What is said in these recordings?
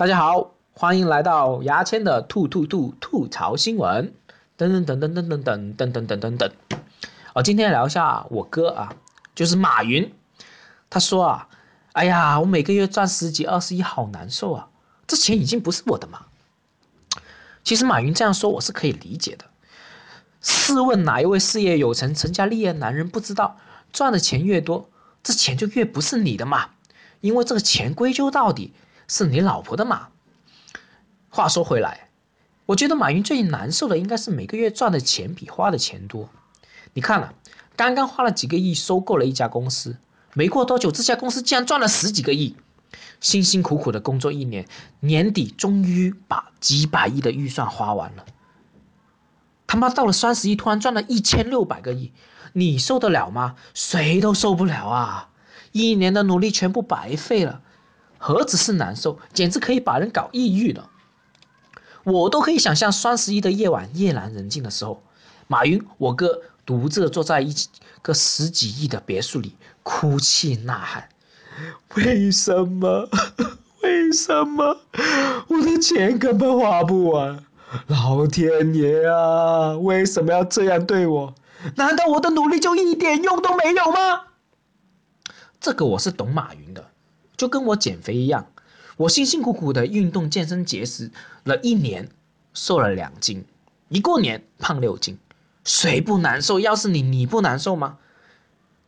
大家好，欢迎来到牙签的吐吐吐吐槽新闻。噔噔噔噔噔噔噔噔噔噔噔噔。哦，今天聊一下我哥啊，就是马云。他说啊，哎呀，我每个月赚十几二十亿，好难受啊，这钱已经不是我的嘛。其实马云这样说，我是可以理解的。试问哪一位事业有成、成家立业男人不知道，赚的钱越多，这钱就越不是你的嘛？因为这个钱归咎到底是你老婆的嘛。话说回来，我觉得马云最难受的应该是每个月赚的钱比花的钱多。你看了，刚刚花了几个亿收购了一家公司，没过多久，这家公司竟然赚了十几个亿。辛辛苦苦的工作一年，年底终于把几百亿的预算花完了。他妈到了双十一，突然赚了一千六百个亿，你受得了吗？谁都受不了啊！一年的努力全部白费了，何止是难受，简直可以把人搞抑郁了。我都可以想象双十一的夜晚，夜阑人静的时候，马云我哥独自坐在一个十几亿的别墅里，哭泣呐喊。为什么？为什么我的钱根本花不完？老天爷啊，为什么要这样对我？难道我的努力就一点用都没有吗？这个我是懂马云的，就跟我减肥一样，我辛辛苦苦的运动健身节食了一年，瘦了两斤，一过年胖六斤，谁不难受？要是你，你不难受吗？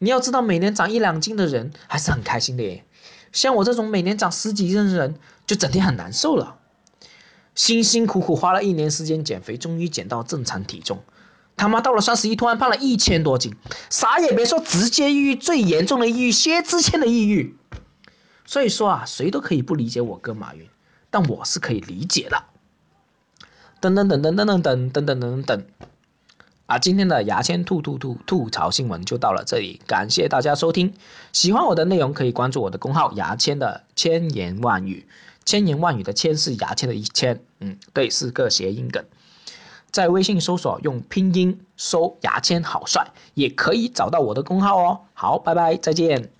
你要知道，每年长一两斤的人还是很开心的耶。像我这种每年长十几斤的人，就整天很难受了。辛辛苦苦花了一年时间减肥，终于减到正常体重，他妈到了双十一突然胖了一千多斤，啥也别说，直接抑郁，最严重的抑郁，薛之谦的抑郁。所以说啊，谁都可以不理解我哥马云，但我是可以理解的。噔噔噔噔噔噔噔噔噔噔噔。啊，今天的牙签吐吐吐吐槽新闻就到了这里，感谢大家收听。喜欢我的内容可以关注我的公号“牙签的千言万语”，千言万语的千是牙签的一千，嗯，对，是个谐音梗。在微信搜索用拼音搜“牙签好帅”，也可以找到我的公号哦。好，拜拜，再见。